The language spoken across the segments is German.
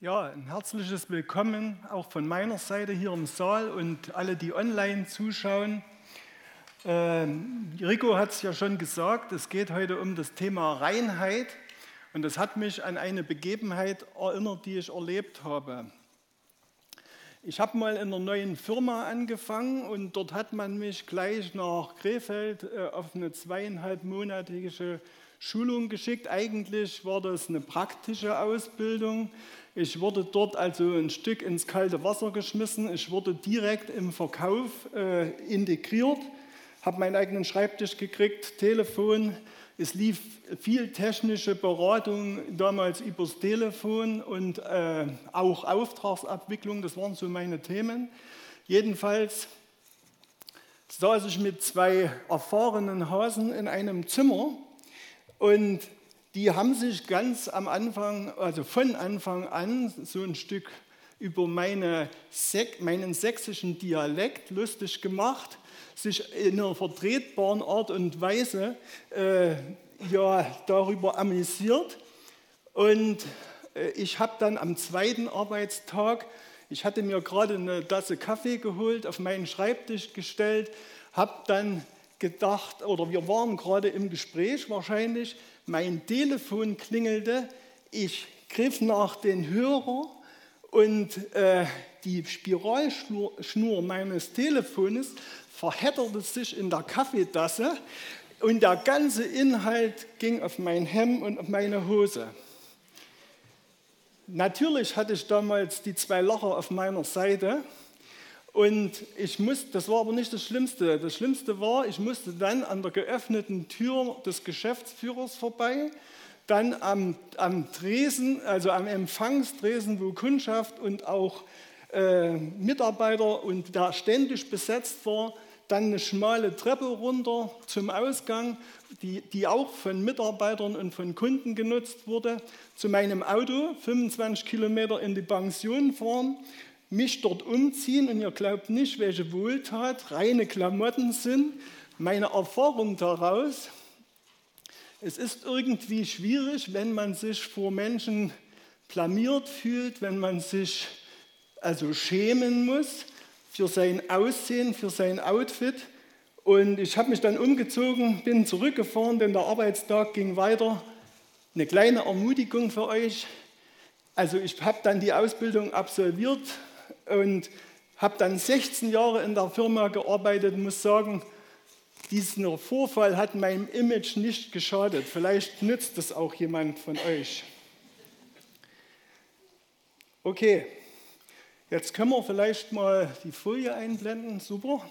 Ja, ein herzliches Willkommen auch von meiner Seite hier im Saal und alle, die online zuschauen. Ähm, Rico hat es ja schon gesagt, es geht heute um das Thema Reinheit und das hat mich an eine Begebenheit erinnert, die ich erlebt habe. Ich habe mal in einer neuen Firma angefangen und dort hat man mich gleich nach Krefeld äh, auf eine zweieinhalbmonatige Schulung geschickt. Eigentlich war das eine praktische Ausbildung. Ich wurde dort also ein Stück ins kalte Wasser geschmissen. Ich wurde direkt im Verkauf äh, integriert, habe meinen eigenen Schreibtisch gekriegt, Telefon. Es lief viel technische Beratung damals übers Telefon und äh, auch Auftragsabwicklung. Das waren so meine Themen. Jedenfalls saß ich mit zwei erfahrenen Hasen in einem Zimmer und die haben sich ganz am Anfang, also von Anfang an, so ein Stück über meine, meinen sächsischen Dialekt lustig gemacht, sich in einer vertretbaren Art und Weise äh, ja, darüber amüsiert. Und äh, ich habe dann am zweiten Arbeitstag, ich hatte mir gerade eine Tasse Kaffee geholt, auf meinen Schreibtisch gestellt, habe dann gedacht, oder wir waren gerade im Gespräch wahrscheinlich, mein Telefon klingelte, ich griff nach den Hörer und äh, die Spiralschnur meines Telefones verhedderte sich in der Kaffeetasse und der ganze Inhalt ging auf mein Hemd und auf meine Hose. Natürlich hatte ich damals die zwei Lacher auf meiner Seite und ich musste, das war aber nicht das Schlimmste. Das Schlimmste war, ich musste dann an der geöffneten Tür des Geschäftsführers vorbei, dann am, am Tresen, also am Empfangstresen, wo Kundschaft und auch äh, Mitarbeiter und da ständig besetzt war, dann eine schmale Treppe runter zum Ausgang, die, die auch von Mitarbeitern und von Kunden genutzt wurde, zu meinem Auto, 25 Kilometer in die Pension fahren mich dort umziehen und ihr glaubt nicht, welche Wohltat reine Klamotten sind. Meine Erfahrung daraus, es ist irgendwie schwierig, wenn man sich vor Menschen blamiert fühlt, wenn man sich also schämen muss für sein Aussehen, für sein Outfit. Und ich habe mich dann umgezogen, bin zurückgefahren, denn der Arbeitstag ging weiter. Eine kleine Ermutigung für euch. Also ich habe dann die Ausbildung absolviert, und habe dann 16 Jahre in der Firma gearbeitet und muss sagen, dieser Vorfall hat meinem Image nicht geschadet. Vielleicht nützt es auch jemand von euch. Okay, jetzt können wir vielleicht mal die Folie einblenden. Super.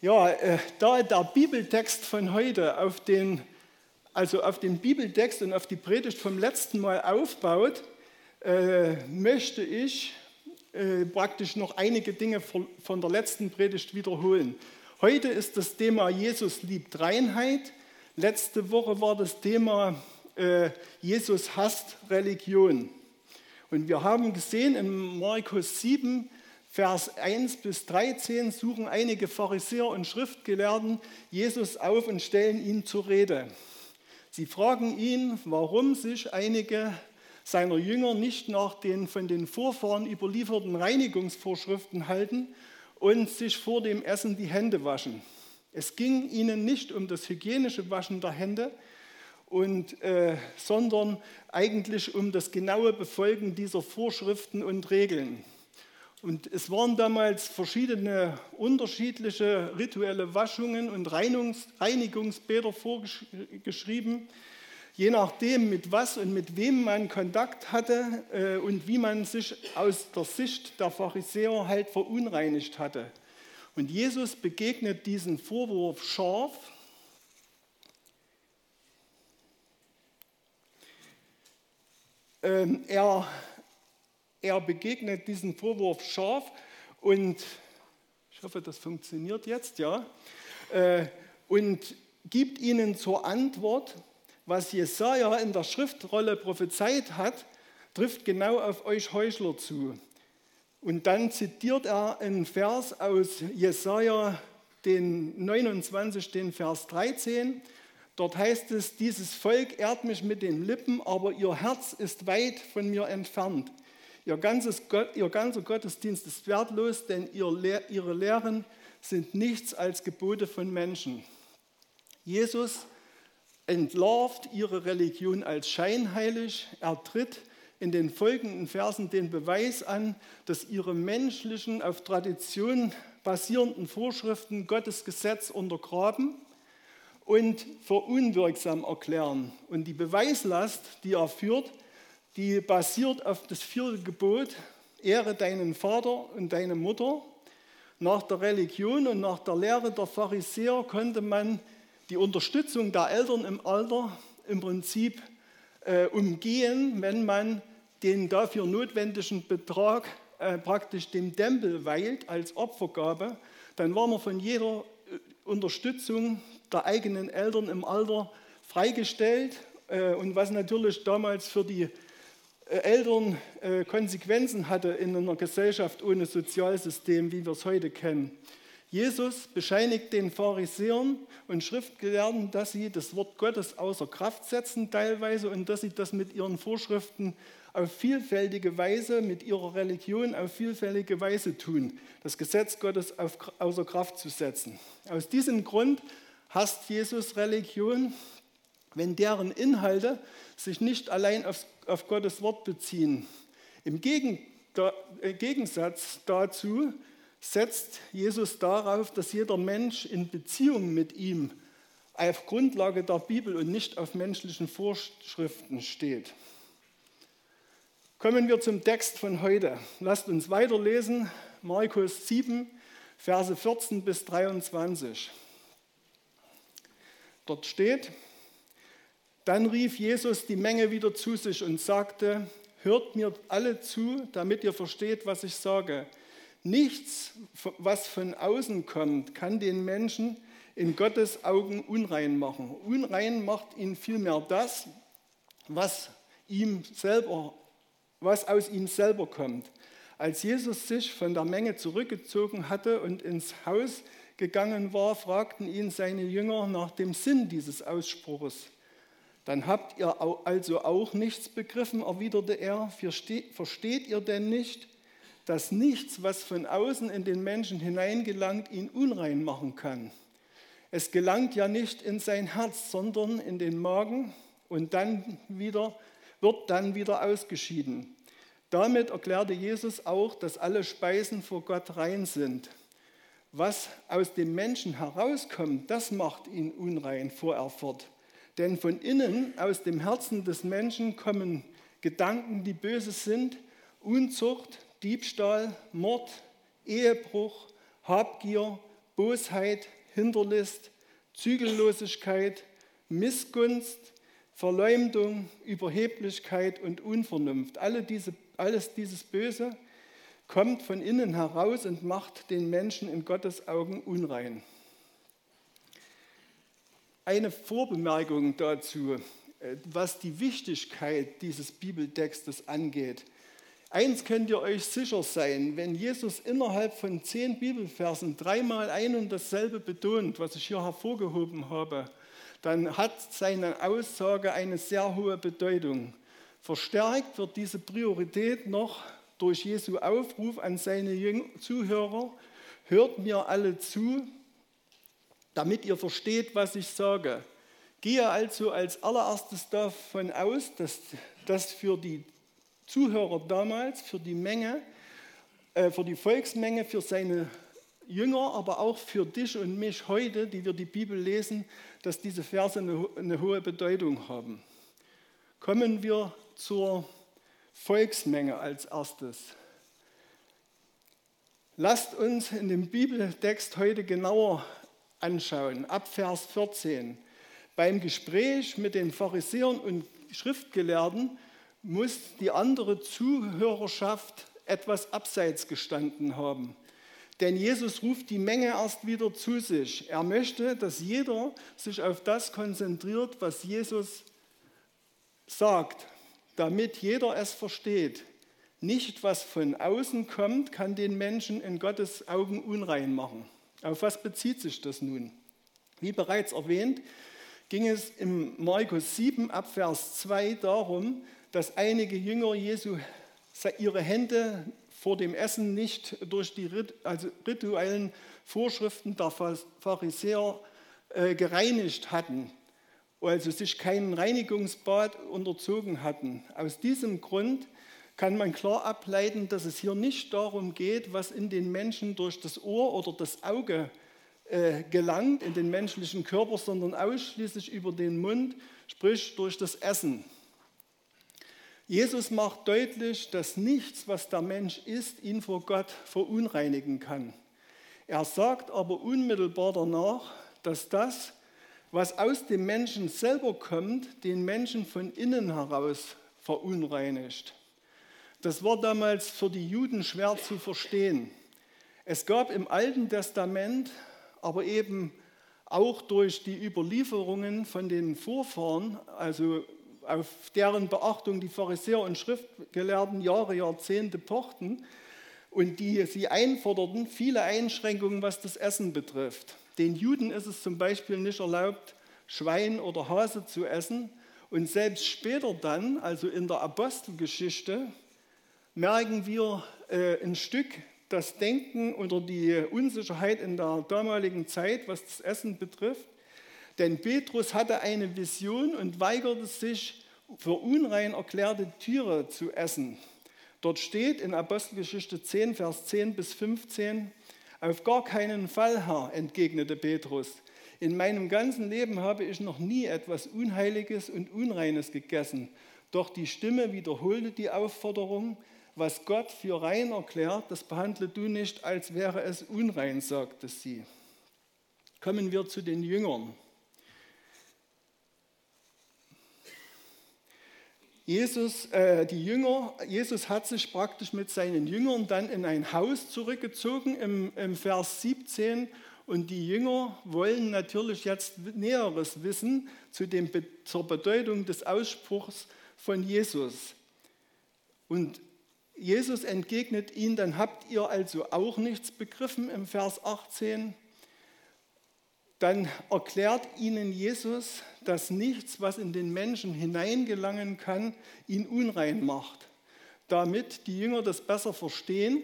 Ja, äh, da der Bibeltext von heute auf den, also auf den Bibeltext und auf die Predigt vom letzten Mal aufbaut, äh, möchte ich äh, praktisch noch einige Dinge von der letzten Predigt wiederholen. Heute ist das Thema Jesus liebt Reinheit. Letzte Woche war das Thema äh, Jesus hasst Religion. Und wir haben gesehen in Markus 7, Vers 1 bis 13 suchen einige Pharisäer und Schriftgelehrten Jesus auf und stellen ihn zur Rede. Sie fragen ihn, warum sich einige seiner Jünger nicht nach den von den Vorfahren überlieferten Reinigungsvorschriften halten und sich vor dem Essen die Hände waschen. Es ging ihnen nicht um das hygienische Waschen der Hände, und, äh, sondern eigentlich um das genaue Befolgen dieser Vorschriften und Regeln. Und es waren damals verschiedene unterschiedliche rituelle Waschungen und Reinigungsbäder vorgeschrieben je nachdem, mit was und mit wem man Kontakt hatte äh, und wie man sich aus der Sicht der Pharisäer halt verunreinigt hatte. Und Jesus begegnet diesen Vorwurf scharf. Ähm, er, er begegnet diesen Vorwurf scharf und ich hoffe, das funktioniert jetzt, ja, äh, und gibt ihnen zur Antwort, was Jesaja in der Schriftrolle prophezeit hat, trifft genau auf euch Heuchler zu. Und dann zitiert er einen Vers aus Jesaja, den 29, den Vers 13. Dort heißt es, dieses Volk ehrt mich mit den Lippen, aber ihr Herz ist weit von mir entfernt. Ihr, Gott, ihr ganzer Gottesdienst ist wertlos, denn ihr, ihre Lehren sind nichts als Gebote von Menschen. Jesus entlarvt ihre Religion als scheinheilig. Er tritt in den folgenden Versen den Beweis an, dass ihre menschlichen, auf Tradition basierenden Vorschriften Gottes Gesetz untergraben und für unwirksam erklären. Und die Beweislast, die er führt, die basiert auf das vierte Gebot, ehre deinen Vater und deine Mutter. Nach der Religion und nach der Lehre der Pharisäer konnte man die Unterstützung der Eltern im Alter im Prinzip äh, umgehen, wenn man den dafür notwendigen Betrag äh, praktisch dem Tempel weilt als Opfergabe, dann war man von jeder äh, Unterstützung der eigenen Eltern im Alter freigestellt. Äh, und was natürlich damals für die äh, Eltern äh, Konsequenzen hatte in einer Gesellschaft ohne Sozialsystem, wie wir es heute kennen. Jesus bescheinigt den Pharisäern und Schriftgelehrten, dass sie das Wort Gottes außer Kraft setzen teilweise und dass sie das mit ihren Vorschriften auf vielfältige Weise, mit ihrer Religion auf vielfältige Weise tun, das Gesetz Gottes auf, außer Kraft zu setzen. Aus diesem Grund hasst Jesus Religion, wenn deren Inhalte sich nicht allein auf, auf Gottes Wort beziehen. Im äh, Gegensatz dazu setzt Jesus darauf, dass jeder Mensch in Beziehung mit ihm auf Grundlage der Bibel und nicht auf menschlichen Vorschriften steht. Kommen wir zum Text von heute. Lasst uns weiterlesen, Markus 7, Verse 14 bis 23. Dort steht, dann rief Jesus die Menge wieder zu sich und sagte, hört mir alle zu, damit ihr versteht, was ich sage. Nichts, was von außen kommt, kann den Menschen in Gottes Augen unrein machen. Unrein macht ihn vielmehr das, was, ihm selber, was aus ihm selber kommt. Als Jesus sich von der Menge zurückgezogen hatte und ins Haus gegangen war, fragten ihn seine Jünger nach dem Sinn dieses Ausspruches. Dann habt ihr also auch nichts begriffen, erwiderte er. Versteht ihr denn nicht, dass nichts, was von außen in den Menschen hineingelangt, ihn unrein machen kann. Es gelangt ja nicht in sein Herz, sondern in den Magen und dann wieder, wird dann wieder ausgeschieden. Damit erklärte Jesus auch, dass alle Speisen vor Gott rein sind. Was aus dem Menschen herauskommt, das macht ihn unrein, fuhr er fort. Denn von innen, aus dem Herzen des Menschen, kommen Gedanken, die böse sind, Unzucht, Diebstahl, Mord, Ehebruch, Habgier, Bosheit, Hinterlist, Zügellosigkeit, Missgunst, Verleumdung, Überheblichkeit und Unvernunft. Alle diese, alles dieses Böse kommt von innen heraus und macht den Menschen in Gottes Augen unrein. Eine Vorbemerkung dazu, äh, was die Wichtigkeit dieses Bibeltextes angeht. Eins könnt ihr euch sicher sein, wenn Jesus innerhalb von zehn Bibelversen dreimal ein und dasselbe betont, was ich hier hervorgehoben habe, dann hat seine Aussage eine sehr hohe Bedeutung. Verstärkt wird diese Priorität noch durch Jesu Aufruf an seine Zuhörer, hört mir alle zu, damit ihr versteht, was ich sage. Gehe also als allererstes davon aus, dass das für die Zuhörer damals, für die Menge, äh, für die Volksmenge, für seine Jünger, aber auch für dich und mich heute, die wir die Bibel lesen, dass diese Verse eine, eine hohe Bedeutung haben. Kommen wir zur Volksmenge als erstes. Lasst uns in dem Bibeltext heute genauer anschauen, ab Vers 14. Beim Gespräch mit den Pharisäern und Schriftgelehrten muss die andere Zuhörerschaft etwas abseits gestanden haben. Denn Jesus ruft die Menge erst wieder zu sich. Er möchte, dass jeder sich auf das konzentriert, was Jesus sagt, damit jeder es versteht. Nicht, was von außen kommt, kann den Menschen in Gottes Augen unrein machen. Auf was bezieht sich das nun? Wie bereits erwähnt, ging es im Markus 7 ab Vers 2 darum, dass einige Jünger Jesu ihre Hände vor dem Essen nicht durch die also rituellen Vorschriften der Pharisäer äh, gereinigt hatten, also sich keinen Reinigungsbad unterzogen hatten. Aus diesem Grund kann man klar ableiten, dass es hier nicht darum geht, was in den Menschen durch das Ohr oder das Auge äh, gelangt, in den menschlichen Körper, sondern ausschließlich über den Mund, sprich durch das Essen. Jesus macht deutlich, dass nichts, was der Mensch isst, ihn vor Gott verunreinigen kann. Er sagt aber unmittelbar danach, dass das, was aus dem Menschen selber kommt, den Menschen von innen heraus verunreinigt. Das war damals für die Juden schwer zu verstehen. Es gab im Alten Testament, aber eben auch durch die Überlieferungen von den Vorfahren, also auf deren Beachtung die Pharisäer und Schriftgelehrten Jahre, Jahrzehnte pochten und die sie einforderten, viele Einschränkungen, was das Essen betrifft. Den Juden ist es zum Beispiel nicht erlaubt, Schwein oder Hase zu essen. Und selbst später dann, also in der Apostelgeschichte, merken wir äh, ein Stück das Denken oder die Unsicherheit in der damaligen Zeit, was das Essen betrifft. Denn Petrus hatte eine Vision und weigerte sich, für unrein erklärte Tiere zu essen. Dort steht in Apostelgeschichte 10, Vers 10 bis 15, auf gar keinen Fall, Herr, entgegnete Petrus. In meinem ganzen Leben habe ich noch nie etwas Unheiliges und Unreines gegessen. Doch die Stimme wiederholte die Aufforderung, was Gott für rein erklärt, das behandle du nicht, als wäre es unrein, sagte sie. Kommen wir zu den Jüngern. Jesus, äh, die Jünger, Jesus hat sich praktisch mit seinen Jüngern dann in ein Haus zurückgezogen im, im Vers 17 und die Jünger wollen natürlich jetzt Näheres wissen zu dem, zur Bedeutung des Ausspruchs von Jesus. Und Jesus entgegnet ihnen, dann habt ihr also auch nichts begriffen im Vers 18. Dann erklärt ihnen Jesus, dass nichts, was in den Menschen hineingelangen kann, ihn unrein macht. Damit die Jünger das besser verstehen,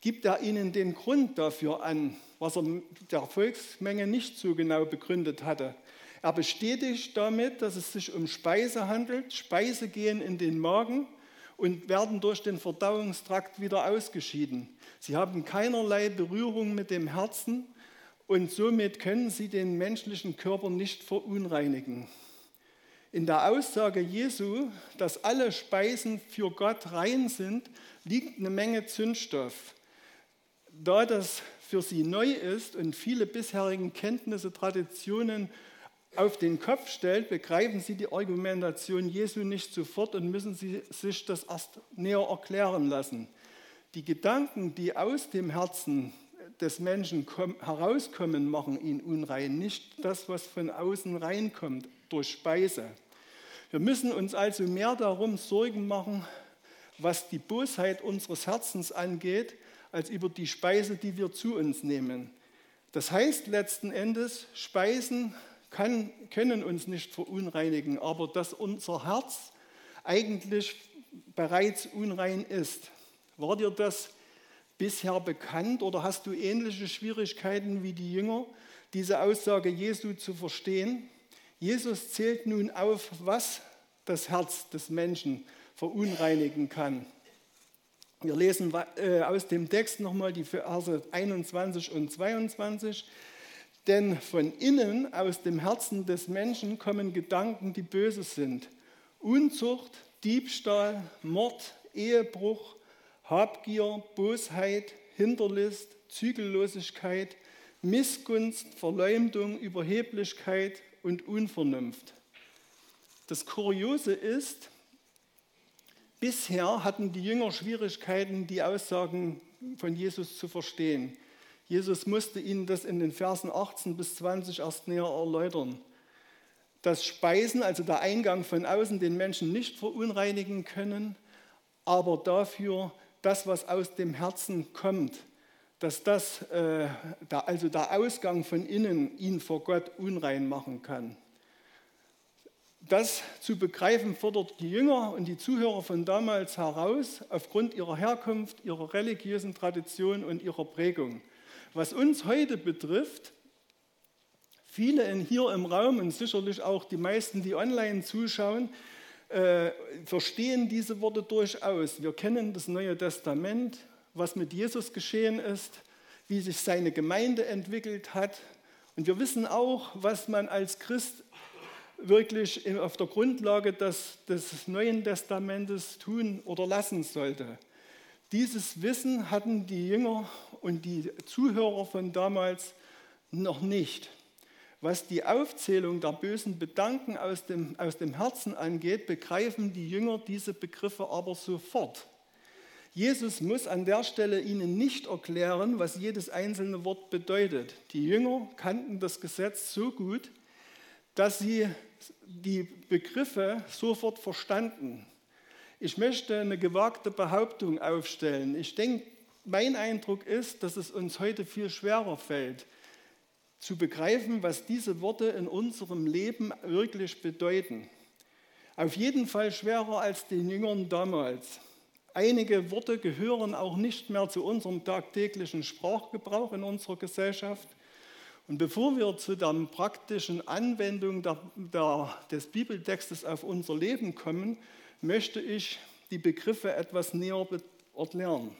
gibt er ihnen den Grund dafür an, was er der Volksmenge nicht so genau begründet hatte. Er bestätigt damit, dass es sich um Speise handelt. Speise gehen in den Magen und werden durch den Verdauungstrakt wieder ausgeschieden. Sie haben keinerlei Berührung mit dem Herzen und somit können sie den menschlichen Körper nicht verunreinigen. In der Aussage Jesu, dass alle Speisen für Gott rein sind, liegt eine Menge Zündstoff. Da das für sie neu ist und viele bisherigen Kenntnisse, Traditionen auf den Kopf stellt, begreifen sie die Argumentation Jesu nicht sofort und müssen sie sich das erst näher erklären lassen. Die Gedanken, die aus dem Herzen des Menschen herauskommen, machen ihn unrein, nicht das, was von außen reinkommt durch Speise. Wir müssen uns also mehr darum Sorgen machen, was die Bosheit unseres Herzens angeht, als über die Speise, die wir zu uns nehmen. Das heißt letzten Endes, Speisen kann, können uns nicht verunreinigen, aber dass unser Herz eigentlich bereits unrein ist. War dir das bisher bekannt oder hast du ähnliche Schwierigkeiten wie die Jünger, diese Aussage Jesu zu verstehen? Jesus zählt nun auf, was das Herz des Menschen verunreinigen kann. Wir lesen äh, aus dem Text nochmal die Verse 21 und 22. Denn von innen, aus dem Herzen des Menschen, kommen Gedanken, die böse sind. Unzucht, Diebstahl, Mord, Ehebruch, Habgier, Bosheit, Hinterlist, Zügellosigkeit, Missgunst, Verleumdung, Überheblichkeit und Unvernunft. Das Kuriose ist, bisher hatten die Jünger Schwierigkeiten, die Aussagen von Jesus zu verstehen. Jesus musste ihnen das in den Versen 18 bis 20 erst näher erläutern. Dass Speisen, also der Eingang von außen, den Menschen nicht verunreinigen können, aber dafür das, was aus dem Herzen kommt, dass das, äh, also der Ausgang von innen, ihn vor Gott unrein machen kann. Das zu begreifen fordert die Jünger und die Zuhörer von damals heraus aufgrund ihrer Herkunft, ihrer religiösen Tradition und ihrer Prägung. Was uns heute betrifft, viele hier im Raum und sicherlich auch die meisten, die online zuschauen, äh, verstehen diese Worte durchaus. Wir kennen das Neue Testament, was mit Jesus geschehen ist, wie sich seine Gemeinde entwickelt hat. Und wir wissen auch, was man als Christ wirklich auf der Grundlage des, des Neuen Testamentes tun oder lassen sollte. Dieses Wissen hatten die Jünger und die Zuhörer von damals noch nicht. Was die Aufzählung der bösen Bedanken aus dem, aus dem Herzen angeht, begreifen die Jünger diese Begriffe aber sofort. Jesus muss an der Stelle ihnen nicht erklären, was jedes einzelne Wort bedeutet. Die Jünger kannten das Gesetz so gut, dass sie die Begriffe sofort verstanden. Ich möchte eine gewagte Behauptung aufstellen. Ich denke, mein Eindruck ist, dass es uns heute viel schwerer fällt, zu begreifen, was diese Worte in unserem Leben wirklich bedeuten. Auf jeden Fall schwerer als den Jüngern damals. Einige Worte gehören auch nicht mehr zu unserem tagtäglichen Sprachgebrauch in unserer Gesellschaft. Und bevor wir zu der praktischen Anwendung der, der, des Bibeltextes auf unser Leben kommen, möchte ich die Begriffe etwas näher erklären.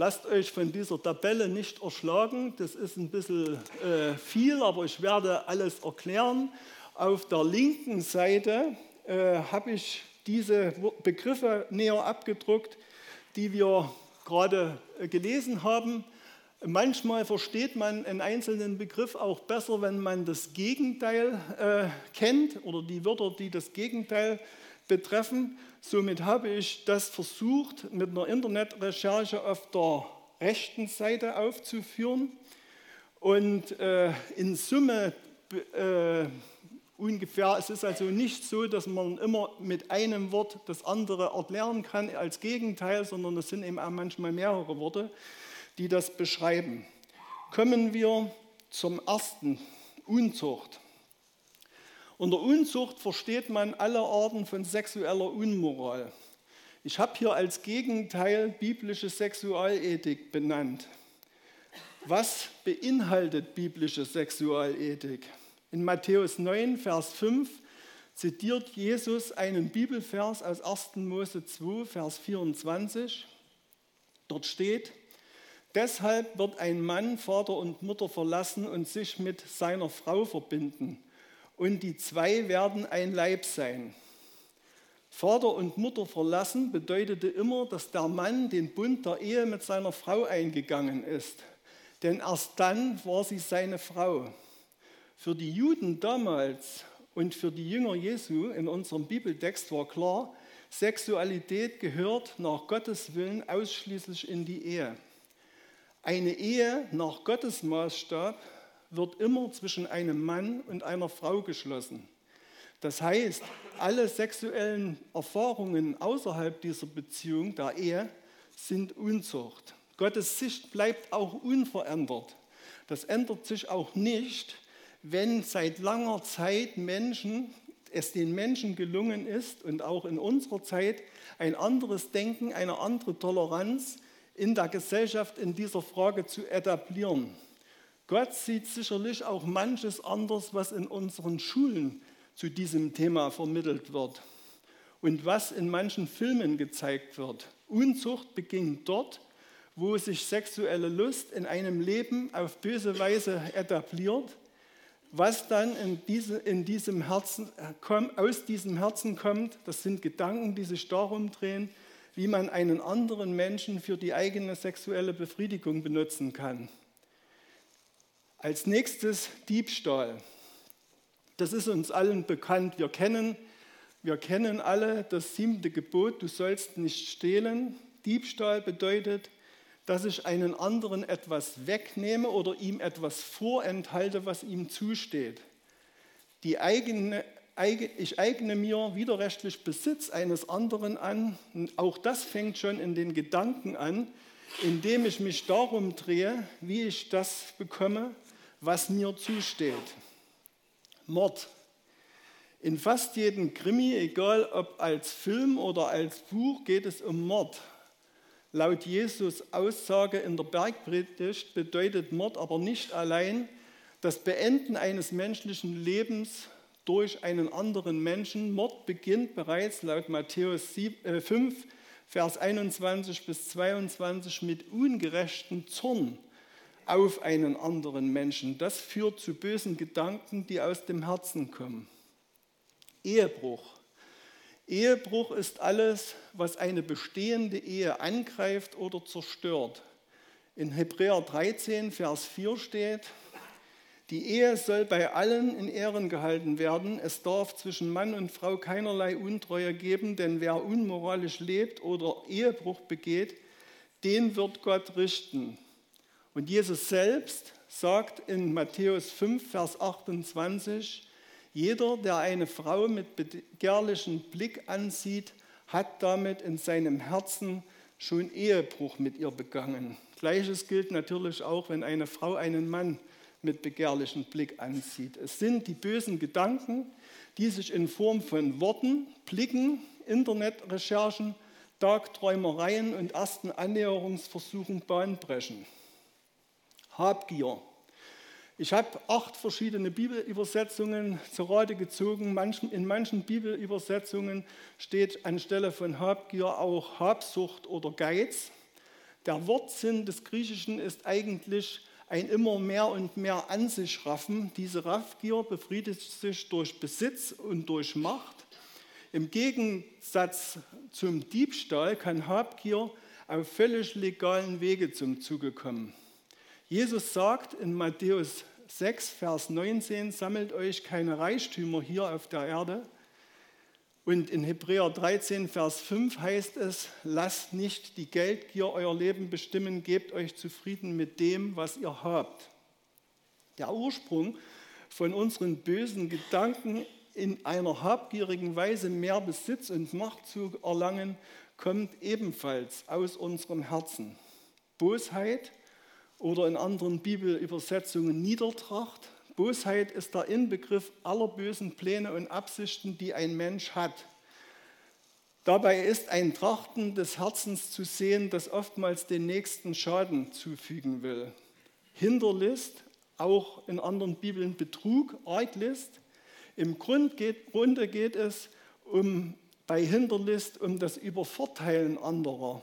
Lasst euch von dieser Tabelle nicht erschlagen. Das ist ein bisschen äh, viel, aber ich werde alles erklären. Auf der linken Seite äh, habe ich diese Begriffe näher abgedruckt, die wir gerade äh, gelesen haben. Manchmal versteht man einen einzelnen Begriff auch besser, wenn man das Gegenteil äh, kennt oder die Wörter, die das Gegenteil betreffen. Somit habe ich das versucht, mit einer Internetrecherche auf der rechten Seite aufzuführen. Und äh, in Summe äh, ungefähr, es ist also nicht so, dass man immer mit einem Wort das andere erklären kann als Gegenteil, sondern es sind eben auch manchmal mehrere Worte, die das beschreiben. Kommen wir zum ersten, Unzucht. Unter Unzucht versteht man alle Arten von sexueller Unmoral. Ich habe hier als Gegenteil biblische Sexualethik benannt. Was beinhaltet biblische Sexualethik? In Matthäus 9, Vers 5 zitiert Jesus einen Bibelvers aus 1. Mose 2, Vers 24. Dort steht, Deshalb wird ein Mann Vater und Mutter verlassen und sich mit seiner Frau verbinden und die zwei werden ein Leib sein. Vater und Mutter verlassen bedeutete immer, dass der Mann den Bund der Ehe mit seiner Frau eingegangen ist. Denn erst dann war sie seine Frau. Für die Juden damals und für die Jünger Jesu in unserem Bibeltext war klar, Sexualität gehört nach Gottes Willen ausschließlich in die Ehe. Eine Ehe nach Gottes Maßstab wird immer zwischen einem Mann und einer Frau geschlossen. Das heißt, alle sexuellen Erfahrungen außerhalb dieser Beziehung, der Ehe, sind Unzucht. Gottes Sicht bleibt auch unverändert. Das ändert sich auch nicht, wenn seit langer Zeit Menschen, es den Menschen gelungen ist und auch in unserer Zeit ein anderes Denken, eine andere Toleranz in der Gesellschaft in dieser Frage zu etablieren. Gott sieht sicherlich auch manches anders, was in unseren Schulen zu diesem Thema vermittelt wird und was in manchen Filmen gezeigt wird. Unzucht beginnt dort, wo sich sexuelle Lust in einem Leben auf böse Weise etabliert, was dann in, diese, in diesem Herzen, aus diesem Herzen kommt, das sind Gedanken, die sich darum drehen, wie man einen anderen Menschen für die eigene sexuelle Befriedigung benutzen kann. Als nächstes Diebstahl. Das ist uns allen bekannt. Wir kennen, wir kennen alle das siebte Gebot, du sollst nicht stehlen. Diebstahl bedeutet, dass ich einen anderen etwas wegnehme oder ihm etwas vorenthalte, was ihm zusteht. Die eigene, ich eigne mir widerrechtlich Besitz eines anderen an. Auch das fängt schon in den Gedanken an, indem ich mich darum drehe, wie ich das bekomme, was mir zusteht. Mord. In fast jedem Krimi, egal ob als Film oder als Buch, geht es um Mord. Laut Jesus Aussage in der Bergpredigt bedeutet Mord aber nicht allein das Beenden eines menschlichen Lebens durch einen anderen Menschen. Mord beginnt bereits laut Matthäus 5, äh, Vers 21 bis 22 mit ungerechtem Zorn auf einen anderen Menschen. Das führt zu bösen Gedanken, die aus dem Herzen kommen. Ehebruch. Ehebruch ist alles, was eine bestehende Ehe angreift oder zerstört. In Hebräer 13, Vers 4 steht, die Ehe soll bei allen in Ehren gehalten werden. Es darf zwischen Mann und Frau keinerlei Untreue geben, denn wer unmoralisch lebt oder Ehebruch begeht, den wird Gott richten. Und Jesus selbst sagt in Matthäus 5, Vers 28, jeder, der eine Frau mit begehrlichem Blick ansieht, hat damit in seinem Herzen schon Ehebruch mit ihr begangen. Gleiches gilt natürlich auch, wenn eine Frau einen Mann mit begehrlichem Blick ansieht. Es sind die bösen Gedanken, die sich in Form von Worten, Blicken, Internetrecherchen, Tagträumereien und ersten Annäherungsversuchen Bahn brechen. Habgier. Ich habe acht verschiedene Bibelübersetzungen zur Rate gezogen. in manchen Bibelübersetzungen steht anstelle von Habgier auch Habsucht oder Geiz. Der Wortsinn des Griechischen ist eigentlich ein immer mehr und mehr an sich raffen. Diese Raffgier befriedigt sich durch Besitz und durch Macht. Im Gegensatz zum Diebstahl kann Habgier auf völlig legalen Wege zum Zuge kommen. Jesus sagt in Matthäus 6, Vers 19, sammelt euch keine Reichtümer hier auf der Erde. Und in Hebräer 13, Vers 5 heißt es, lasst nicht die Geldgier euer Leben bestimmen, gebt euch zufrieden mit dem, was ihr habt. Der Ursprung von unseren bösen Gedanken in einer habgierigen Weise mehr Besitz und Macht zu erlangen, kommt ebenfalls aus unserem Herzen. Bosheit, oder in anderen Bibelübersetzungen Niedertracht. Bosheit ist der Inbegriff aller bösen Pläne und Absichten, die ein Mensch hat. Dabei ist ein Trachten des Herzens zu sehen, das oftmals den nächsten Schaden zufügen will. Hinterlist, auch in anderen Bibeln Betrug, Arglist. Im Grunde geht es um, bei Hinterlist um das Übervorteilen anderer.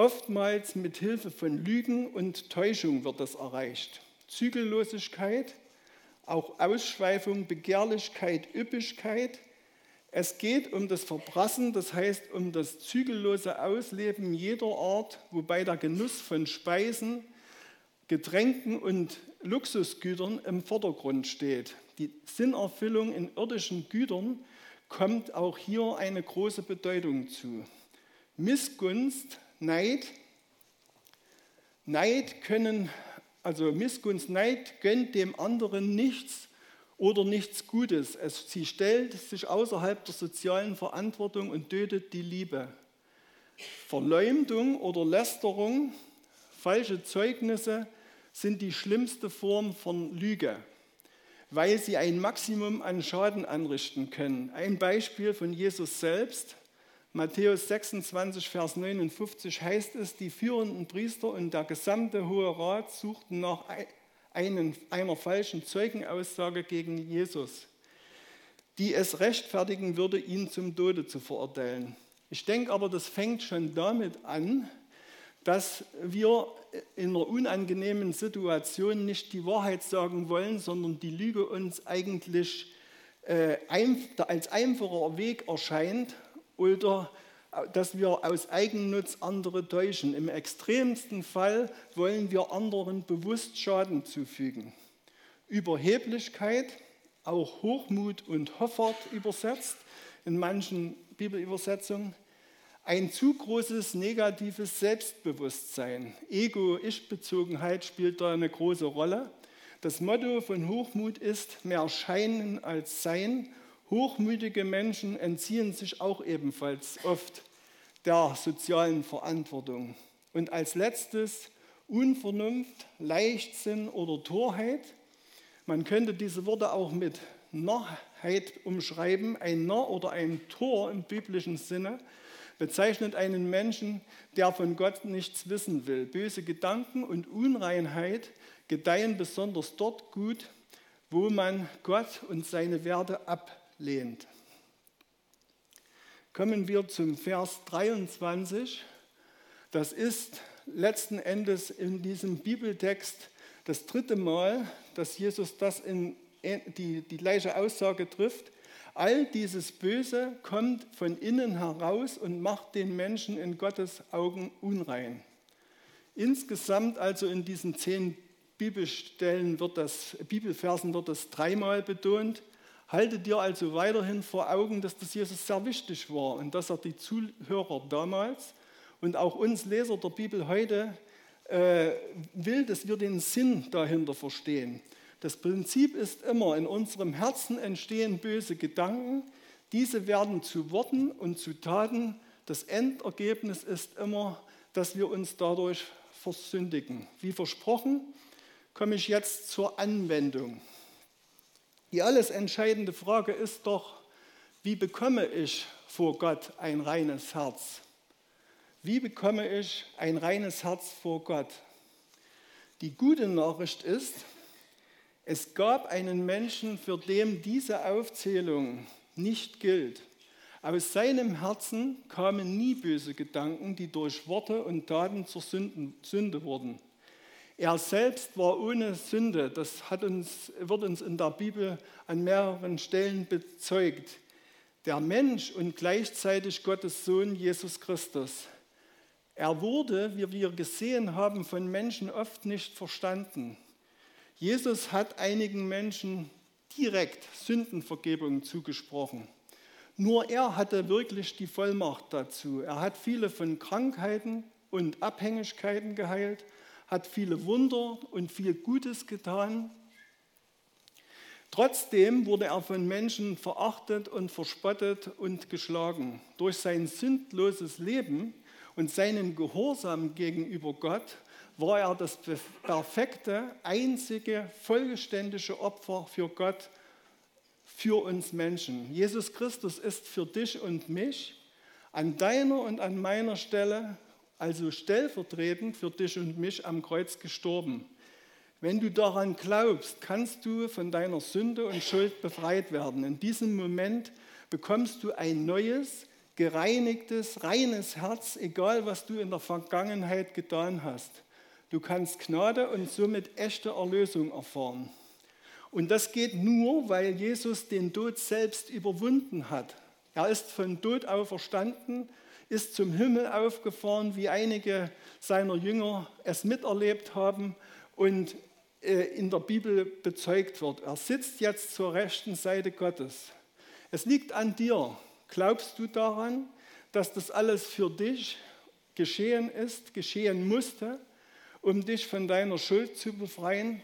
Oftmals mit Hilfe von Lügen und Täuschung wird das erreicht. Zügellosigkeit, auch Ausschweifung, Begehrlichkeit, Üppigkeit. Es geht um das Verprassen, das heißt um das zügellose Ausleben jeder Art, wobei der Genuss von Speisen, Getränken und Luxusgütern im Vordergrund steht. Die Sinnerfüllung in irdischen Gütern kommt auch hier eine große Bedeutung zu. Missgunst Neid. Neid können, also Missgunst, Neid gönnt dem anderen nichts oder nichts Gutes. Es, sie stellt sich außerhalb der sozialen Verantwortung und tötet die Liebe. Verleumdung oder Lästerung, falsche Zeugnisse sind die schlimmste Form von Lüge, weil sie ein Maximum an Schaden anrichten können. Ein Beispiel von Jesus selbst. Matthäus 26, Vers 59 heißt es, die führenden Priester und der gesamte Hohe Rat suchten nach einen, einer falschen Zeugenaussage gegen Jesus, die es rechtfertigen würde, ihn zum Tode zu verurteilen. Ich denke aber, das fängt schon damit an, dass wir in einer unangenehmen Situation nicht die Wahrheit sagen wollen, sondern die Lüge uns eigentlich äh, als einfacher Weg erscheint oder dass wir aus Eigennutz andere täuschen. Im extremsten Fall wollen wir anderen bewusst Schaden zufügen. Überheblichkeit, auch Hochmut und Hoffart übersetzt in manchen Bibelübersetzungen. Ein zu großes negatives Selbstbewusstsein, Ego, Ich-Bezogenheit spielt da eine große Rolle. Das Motto von Hochmut ist mehr Scheinen als Sein Hochmütige Menschen entziehen sich auch ebenfalls oft der sozialen Verantwortung. Und als letztes Unvernunft, Leichtsinn oder Torheit. Man könnte diese Worte auch mit Narrheit umschreiben. Ein Narr oder ein Tor im biblischen Sinne bezeichnet einen Menschen, der von Gott nichts wissen will. Böse Gedanken und Unreinheit gedeihen besonders dort gut, wo man Gott und seine Werte ablehnt. Kommen wir zum Vers 23. Das ist letzten Endes in diesem Bibeltext das dritte Mal, dass Jesus das in die, die gleiche Aussage trifft. All dieses Böse kommt von innen heraus und macht den Menschen in Gottes Augen unrein. Insgesamt also in diesen zehn Bibelstellen wird das, Bibelversen wird das dreimal betont. Haltet dir also weiterhin vor Augen, dass das Jesus sehr wichtig war und dass er die Zuhörer damals und auch uns Leser der Bibel heute äh, will, dass wir den Sinn dahinter verstehen. Das Prinzip ist immer, in unserem Herzen entstehen böse Gedanken, diese werden zu Worten und zu Taten. Das Endergebnis ist immer, dass wir uns dadurch versündigen. Wie versprochen, komme ich jetzt zur Anwendung. Die alles entscheidende Frage ist doch, wie bekomme ich vor Gott ein reines Herz? Wie bekomme ich ein reines Herz vor Gott? Die gute Nachricht ist, es gab einen Menschen, für den diese Aufzählung nicht gilt. Aus seinem Herzen kamen nie böse Gedanken, die durch Worte und Taten zur Sünde wurden. Er selbst war ohne Sünde. Das hat uns, wird uns in der Bibel an mehreren Stellen bezeugt. Der Mensch und gleichzeitig Gottes Sohn Jesus Christus. Er wurde, wie wir gesehen haben, von Menschen oft nicht verstanden. Jesus hat einigen Menschen direkt Sündenvergebung zugesprochen. Nur er hatte wirklich die Vollmacht dazu. Er hat viele von Krankheiten und Abhängigkeiten geheilt, hat viele Wunder und viel Gutes getan. Trotzdem wurde er von Menschen verachtet und verspottet und geschlagen. Durch sein sündloses Leben und seinen Gehorsam gegenüber Gott war er das perfekte, einzige, vollständige Opfer für Gott, für uns Menschen. Jesus Christus ist für dich und mich an deiner und an meiner Stelle, also stellvertretend für dich und mich am Kreuz gestorben. Wenn du daran glaubst, kannst du von deiner Sünde und Schuld befreit werden. In diesem Moment bekommst du ein neues, gereinigtes, reines Herz, egal was du in der Vergangenheit getan hast. Du kannst Gnade und somit echte Erlösung erfahren. Und das geht nur, weil Jesus den Tod selbst überwunden hat. Er ist von Tod auferstanden, ist zum Himmel aufgefahren, wie einige seiner Jünger es miterlebt haben und äh, in der Bibel bezeugt wird. Er sitzt jetzt zur rechten Seite Gottes. Es liegt an dir, Glaubst du daran, dass das alles für dich geschehen ist, geschehen musste, um dich von deiner Schuld zu befreien?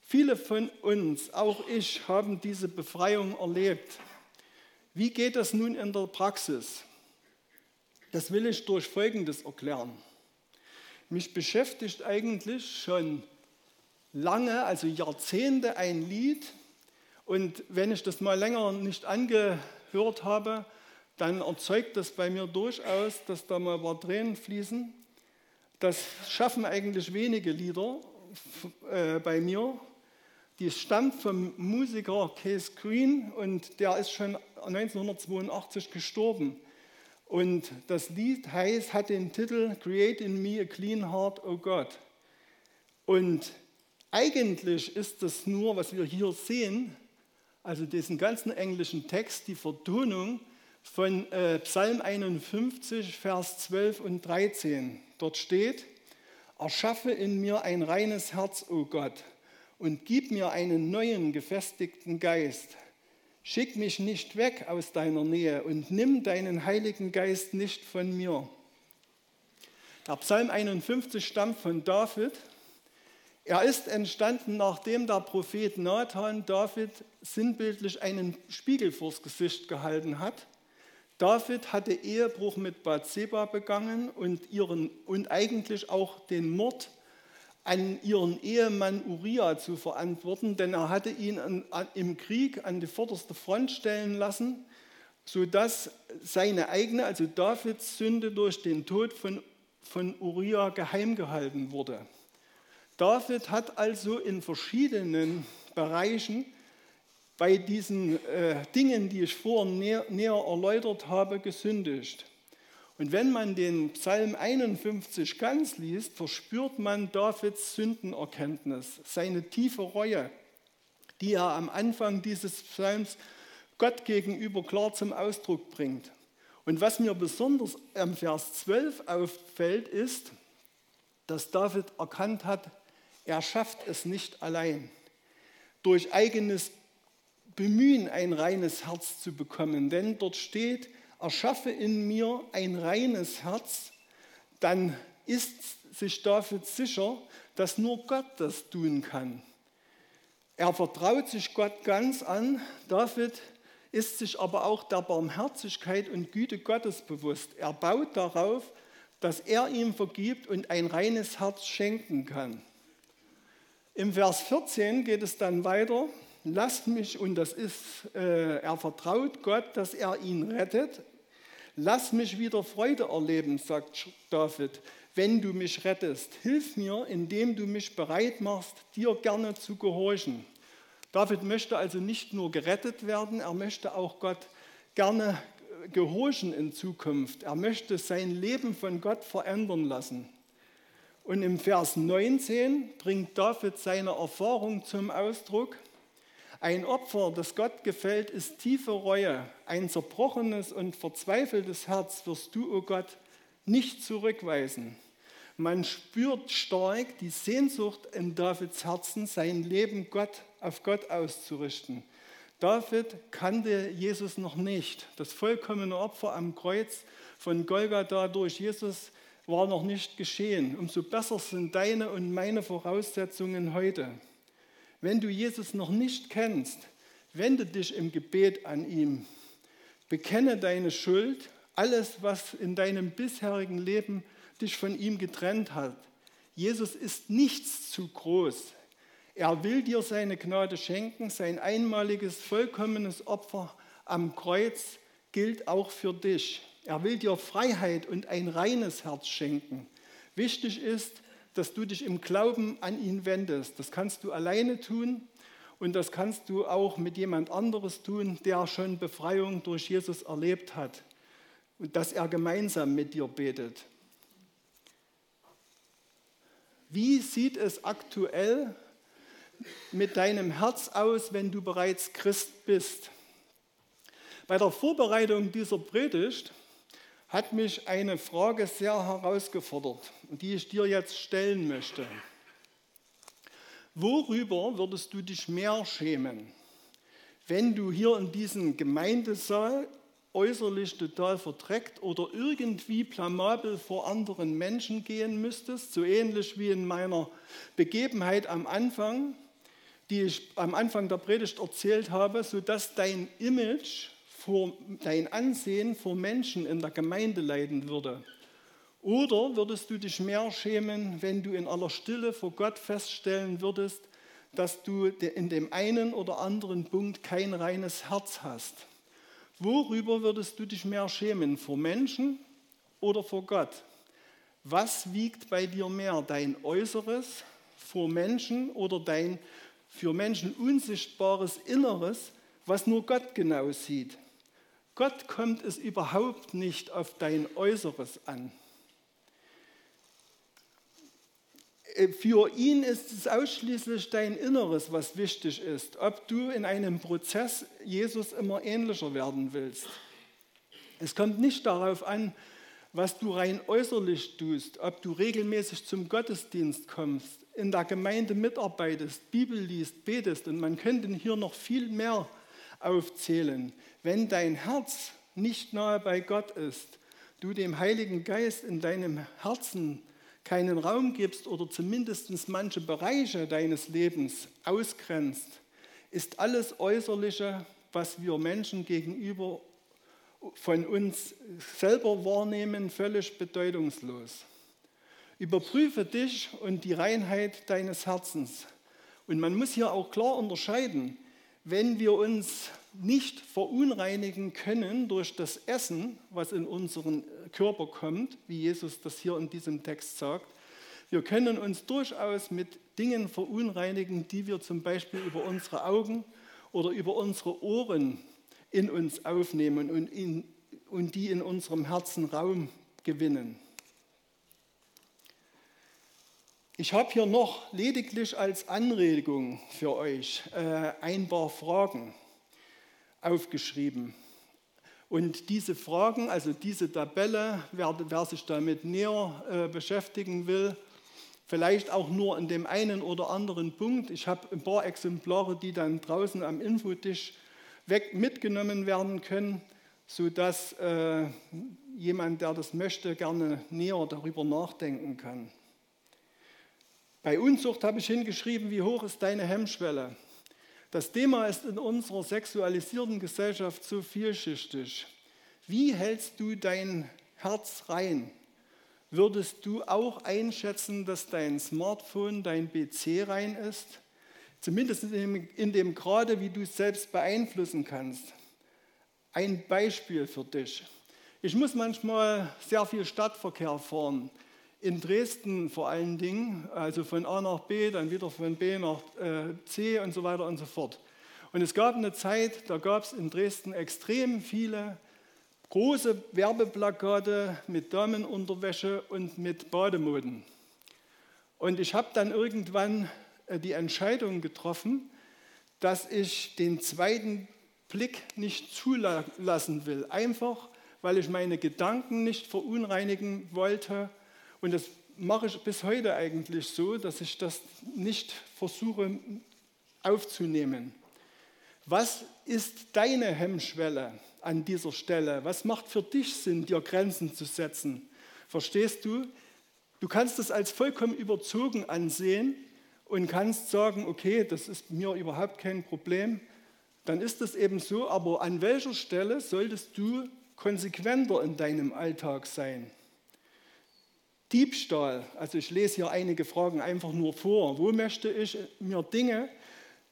Viele von uns, auch ich, haben diese Befreiung erlebt. Wie geht das nun in der Praxis? Das will ich durch Folgendes erklären. Mich beschäftigt eigentlich schon lange, also Jahrzehnte, ein Lied. Und wenn ich das mal länger nicht ange gehört habe, dann erzeugt das bei mir durchaus, dass da mal ein paar Tränen fließen. Das schaffen eigentlich wenige Lieder äh, bei mir. Die stammt vom Musiker Case Green und der ist schon 1982 gestorben. Und das Lied heißt, hat den Titel Create in me a clean heart, oh God. Und eigentlich ist das nur, was wir hier sehen, also diesen ganzen englischen Text, die Vertonung von äh, Psalm 51, Vers 12 und 13. Dort steht, erschaffe in mir ein reines Herz, o oh Gott, und gib mir einen neuen, gefestigten Geist. Schick mich nicht weg aus deiner Nähe und nimm deinen Heiligen Geist nicht von mir. Der Psalm 51 stammt von David er ist entstanden, nachdem der Prophet Nathan David sinnbildlich einen Spiegel vors Gesicht gehalten hat. David hatte Ehebruch mit Bathseba begangen und, ihren, und eigentlich auch den Mord an ihren Ehemann Uriah zu verantworten, denn er hatte ihn im Krieg an die vorderste Front stellen lassen, sodass seine eigene, also Davids Sünde durch den Tod von, von Uriah geheim gehalten wurde. David hat also in verschiedenen Bereichen bei diesen äh, Dingen, die ich vorher näher, näher erläutert habe, gesündigt. Und wenn man den Psalm 51 ganz liest, verspürt man Davids Sündenerkenntnis, seine tiefe Reue, die er am Anfang dieses Psalms Gott gegenüber klar zum Ausdruck bringt. Und was mir besonders am Vers 12 auffällt, ist, dass David erkannt hat, er schafft es nicht allein, durch eigenes Bemühen ein reines Herz zu bekommen. Denn dort steht, erschaffe in mir ein reines Herz, dann ist sich David sicher, dass nur Gott das tun kann. Er vertraut sich Gott ganz an. David ist sich aber auch der Barmherzigkeit und Güte Gottes bewusst. Er baut darauf, dass er ihm vergibt und ein reines Herz schenken kann. Im Vers 14 geht es dann weiter. Lasst mich, und das ist, äh, er vertraut Gott, dass er ihn rettet. Lass mich wieder Freude erleben, sagt David, wenn du mich rettest. Hilf mir, indem du mich bereit machst, dir gerne zu gehorchen. David möchte also nicht nur gerettet werden, er möchte auch Gott gerne gehorchen in Zukunft. Er möchte sein Leben von Gott verändern lassen. Und im Vers 19 bringt David seine Erfahrung zum Ausdruck. Ein Opfer, das Gott gefällt, ist tiefe Reue. Ein zerbrochenes und verzweifeltes Herz wirst du, o oh Gott, nicht zurückweisen. Man spürt stark die Sehnsucht in Davids Herzen, sein Leben Gott, auf Gott auszurichten. David kannte Jesus noch nicht. Das vollkommene Opfer am Kreuz von Golgatha durch Jesus war noch nicht geschehen. Umso besser sind deine und meine Voraussetzungen heute. Wenn du Jesus noch nicht kennst, wende dich im Gebet an ihm. Bekenne deine Schuld, alles, was in deinem bisherigen Leben dich von ihm getrennt hat. Jesus ist nichts zu groß. Er will dir seine Gnade schenken. Sein einmaliges, vollkommenes Opfer am Kreuz gilt auch für dich. Er will dir Freiheit und ein reines Herz schenken. Wichtig ist, dass du dich im Glauben an ihn wendest. Das kannst du alleine tun und das kannst du auch mit jemand anderes tun, der schon Befreiung durch Jesus erlebt hat und dass er gemeinsam mit dir betet. Wie sieht es aktuell mit deinem Herz aus, wenn du bereits Christ bist? Bei der Vorbereitung dieser Predigt hat mich eine Frage sehr herausgefordert, die ich dir jetzt stellen möchte. Worüber würdest du dich mehr schämen, wenn du hier in diesem Gemeindesaal äußerlich total verdreckt oder irgendwie blamabel vor anderen Menschen gehen müsstest, so ähnlich wie in meiner Begebenheit am Anfang, die ich am Anfang der Predigt erzählt habe, sodass dein Image vor, dein Ansehen vor Menschen in der Gemeinde leiden würde? Oder würdest du dich mehr schämen, wenn du in aller Stille vor Gott feststellen würdest, dass du in dem einen oder anderen Punkt kein reines Herz hast? Worüber würdest du dich mehr schämen, vor Menschen oder vor Gott? Was wiegt bei dir mehr, dein Äußeres vor Menschen oder dein für Menschen unsichtbares Inneres, was nur Gott genau sieht? Gott kommt es überhaupt nicht auf dein Äußeres an. Äh, für ihn ist es ausschließlich dein Inneres, was wichtig ist, ob du in einem Prozess Jesus immer ähnlicher werden willst. Es kommt nicht darauf an, was du rein äußerlich tust, ob du regelmäßig zum Gottesdienst kommst, in der Gemeinde mitarbeitest, Bibel liest, betest und man könnte hier noch viel mehr aufzählen. Wenn dein Herz nicht nahe bei Gott ist, du dem Heiligen Geist in deinem Herzen keinen Raum gibst oder zumindest manche Bereiche deines Lebens ausgrenzt, ist alles Äußerliche, was wir Menschen gegenüber von uns selber wahrnehmen, völlig bedeutungslos. Überprüfe dich und die Reinheit deines Herzens. Und man muss hier auch klar unterscheiden, wenn wir uns nicht verunreinigen können durch das Essen, was in unseren Körper kommt, wie Jesus das hier in diesem Text sagt, wir können uns durchaus mit Dingen verunreinigen, die wir zum Beispiel über unsere Augen oder über unsere Ohren in uns aufnehmen und, in, und die in unserem Herzen Raum gewinnen. Ich habe hier noch lediglich als Anregung für euch äh, ein paar Fragen aufgeschrieben. Und diese Fragen, also diese Tabelle, wer, wer sich damit näher äh, beschäftigen will, vielleicht auch nur in dem einen oder anderen Punkt. Ich habe ein paar Exemplare, die dann draußen am Infotisch weg mitgenommen werden können, sodass äh, jemand, der das möchte, gerne näher darüber nachdenken kann. Bei Unzucht habe ich hingeschrieben, wie hoch ist deine Hemmschwelle? Das Thema ist in unserer sexualisierten Gesellschaft so vielschichtig. Wie hältst du dein Herz rein? Würdest du auch einschätzen, dass dein Smartphone, dein PC rein ist? Zumindest in dem, Grade, wie du es selbst beeinflussen kannst. Ein Beispiel für dich. Ich muss manchmal sehr viel Stadtverkehr fahren in Dresden vor allen Dingen, also von A nach B, dann wieder von B nach äh, C und so weiter und so fort. Und es gab eine Zeit, da gab es in Dresden extrem viele große Werbeplakate mit Damenunterwäsche und mit Bademoden. Und ich habe dann irgendwann äh, die Entscheidung getroffen, dass ich den zweiten Blick nicht zulassen will. Einfach, weil ich meine Gedanken nicht verunreinigen wollte und das mache ich bis heute eigentlich so, dass ich das nicht versuche aufzunehmen. Was ist deine Hemmschwelle an dieser Stelle? Was macht für dich Sinn, dir Grenzen zu setzen? Verstehst du? Du kannst es als vollkommen überzogen ansehen und kannst sagen, okay, das ist mir überhaupt kein Problem. Dann ist es eben so, aber an welcher Stelle solltest du konsequenter in deinem Alltag sein? Diebstahl, also ich lese hier einige Fragen einfach nur vor. Wo möchte ich mir Dinge,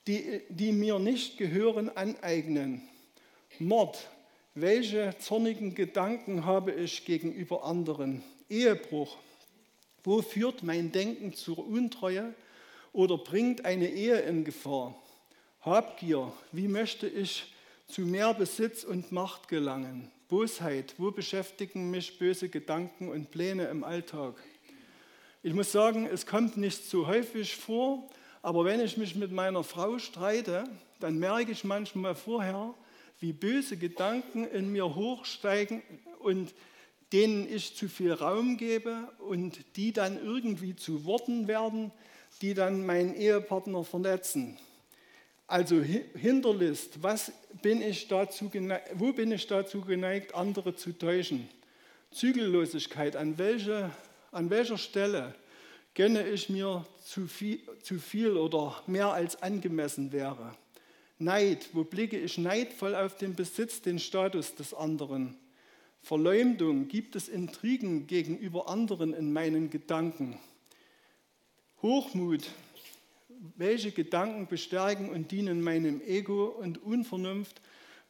die, die mir nicht gehören, aneignen? Mord, welche zornigen Gedanken habe ich gegenüber anderen? Ehebruch, wo führt mein Denken zur Untreue oder bringt eine Ehe in Gefahr? Habgier, wie möchte ich zu mehr Besitz und Macht gelangen? Bosheit, wo beschäftigen mich böse Gedanken und Pläne im Alltag? Ich muss sagen, es kommt nicht so häufig vor, aber wenn ich mich mit meiner Frau streite, dann merke ich manchmal vorher, wie böse Gedanken in mir hochsteigen und denen ich zu viel Raum gebe und die dann irgendwie zu Worten werden, die dann meinen Ehepartner verletzen. Also Hinterlist, was bin ich dazu geneigt, wo bin ich dazu geneigt, andere zu täuschen? Zügellosigkeit, an, welche, an welcher Stelle gönne ich mir zu viel, zu viel oder mehr als angemessen wäre? Neid, wo blicke ich neidvoll auf den Besitz, den Status des anderen? Verleumdung, gibt es Intrigen gegenüber anderen in meinen Gedanken? Hochmut, welche Gedanken bestärken und dienen meinem Ego und Unvernunft?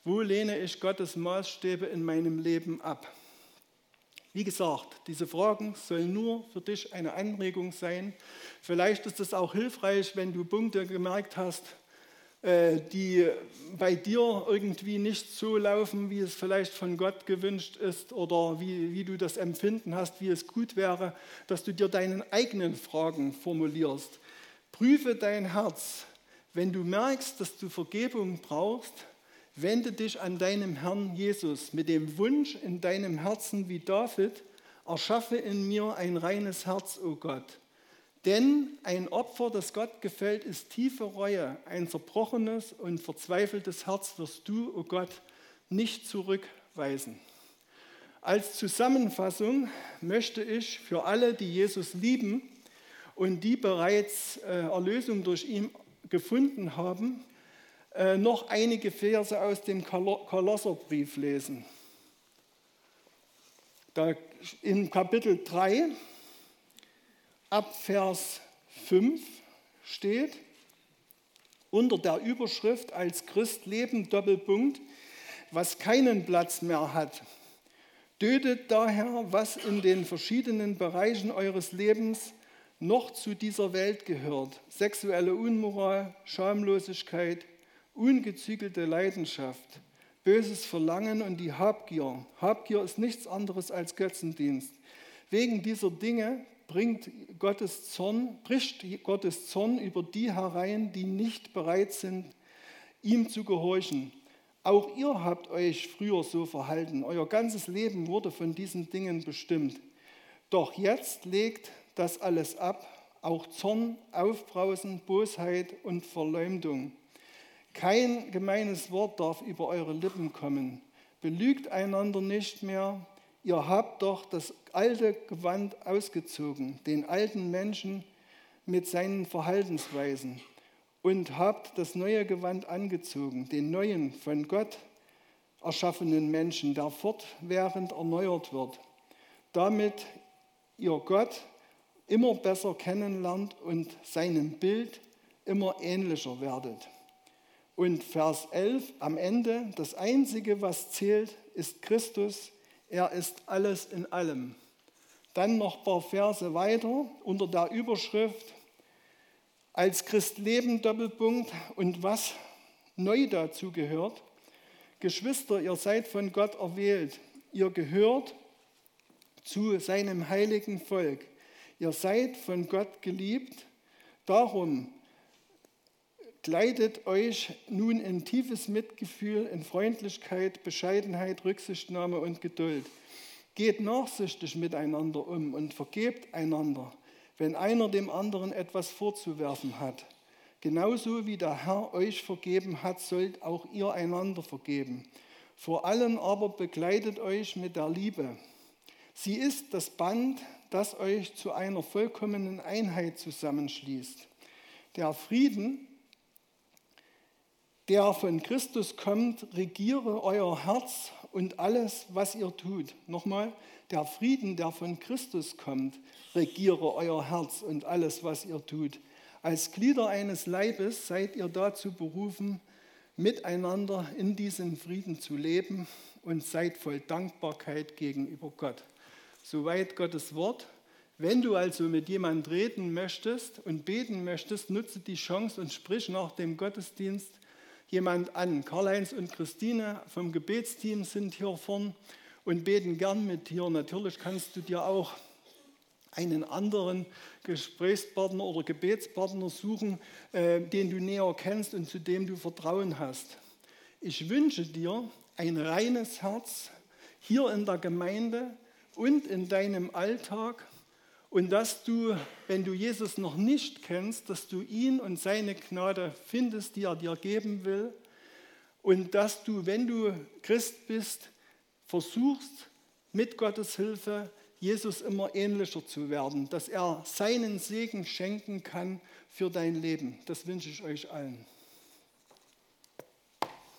Wo lehne ich Gottes Maßstäbe in meinem Leben ab? Wie gesagt, diese Fragen sollen nur für dich eine Anregung sein. Vielleicht ist es auch hilfreich, wenn du Punkte gemerkt hast, äh, die bei dir irgendwie nicht so laufen, wie es vielleicht von Gott gewünscht ist oder wie, wie du das Empfinden hast, wie es gut wäre, dass du dir deine eigenen Fragen formulierst. Prüfe dein Herz. Wenn du merkst, dass du Vergebung brauchst, wende dich an deinem Herrn Jesus mit dem Wunsch in deinem Herzen wie David, erschaffe in mir ein reines Herz, o oh Gott. Denn ein Opfer, das Gott gefällt, ist tiefe Reue. Ein zerbrochenes und verzweifeltes Herz wirst du, o oh Gott, nicht zurückweisen. Als Zusammenfassung möchte ich für alle, die Jesus lieben, und die bereits äh, Erlösung durch ihn gefunden haben, äh, noch einige Verse aus dem Kolosserbrief lesen. Da in Kapitel 3 ab Vers 5 steht, unter der Überschrift als Christ leben, Doppelpunkt, was keinen Platz mehr hat. Tötet daher, was in den verschiedenen Bereichen eures Lebens noch zu dieser Welt gehört. Sexuelle Unmoral, Schamlosigkeit, ungezügelte Leidenschaft, böses Verlangen und die Habgier. Habgier ist nichts anderes als Götzendienst. Wegen dieser Dinge bringt Gottes Zorn, bricht Gottes Zorn über die herein, die nicht bereit sind, ihm zu gehorchen. Auch ihr habt euch früher so verhalten. Euer ganzes Leben wurde von diesen Dingen bestimmt. Doch jetzt legt das alles ab, auch Zorn, Aufbrausen, Bosheit und Verleumdung. Kein gemeines Wort darf über eure Lippen kommen. Belügt einander nicht mehr. Ihr habt doch das alte Gewand ausgezogen, den alten Menschen mit seinen Verhaltensweisen und habt das neue Gewand angezogen, den neuen von Gott erschaffenen Menschen, der fortwährend erneuert wird, damit ihr Gott immer besser kennenlernt und seinem Bild immer ähnlicher werdet. Und Vers 11 am Ende, das Einzige, was zählt, ist Christus. Er ist alles in allem. Dann noch ein paar Verse weiter unter der Überschrift als Christ leben, Doppelpunkt, und was neu dazu gehört. Geschwister, ihr seid von Gott erwählt. Ihr gehört zu seinem heiligen Volk. Ihr seid von Gott geliebt. Darum kleidet euch nun in tiefes Mitgefühl, in Freundlichkeit, Bescheidenheit, Rücksichtnahme und Geduld. Geht nachsichtig miteinander um und vergebt einander wenn einer dem anderen etwas vorzuwerfen hat. Genauso wie der Herr euch vergeben hat, sollt auch ihr einander vergeben. Vor allem aber begleitet euch mit der Liebe. Sie ist das Band, das euch zu einer vollkommenen Einheit zusammenschließt. Der Frieden, der von Christus kommt, regiere euer Herz und alles, was ihr tut. Nochmal, der Frieden, der von Christus kommt, regiere euer Herz und alles, was ihr tut. Als Glieder eines Leibes seid ihr dazu berufen, miteinander in diesem Frieden zu leben und seid voll Dankbarkeit gegenüber Gott. Soweit Gottes Wort. Wenn du also mit jemand reden möchtest und beten möchtest, nutze die Chance und sprich nach dem Gottesdienst jemand an. Karl-Heinz und Christine vom Gebetsteam sind hier vorn und beten gern mit dir. Natürlich kannst du dir auch einen anderen Gesprächspartner oder Gebetspartner suchen, äh, den du näher kennst und zu dem du Vertrauen hast. Ich wünsche dir ein reines Herz hier in der Gemeinde und in deinem Alltag und dass du, wenn du Jesus noch nicht kennst, dass du ihn und seine Gnade findest, die er dir geben will und dass du, wenn du Christ bist, versuchst mit Gottes Hilfe Jesus immer ähnlicher zu werden, dass er seinen Segen schenken kann für dein Leben. Das wünsche ich euch allen.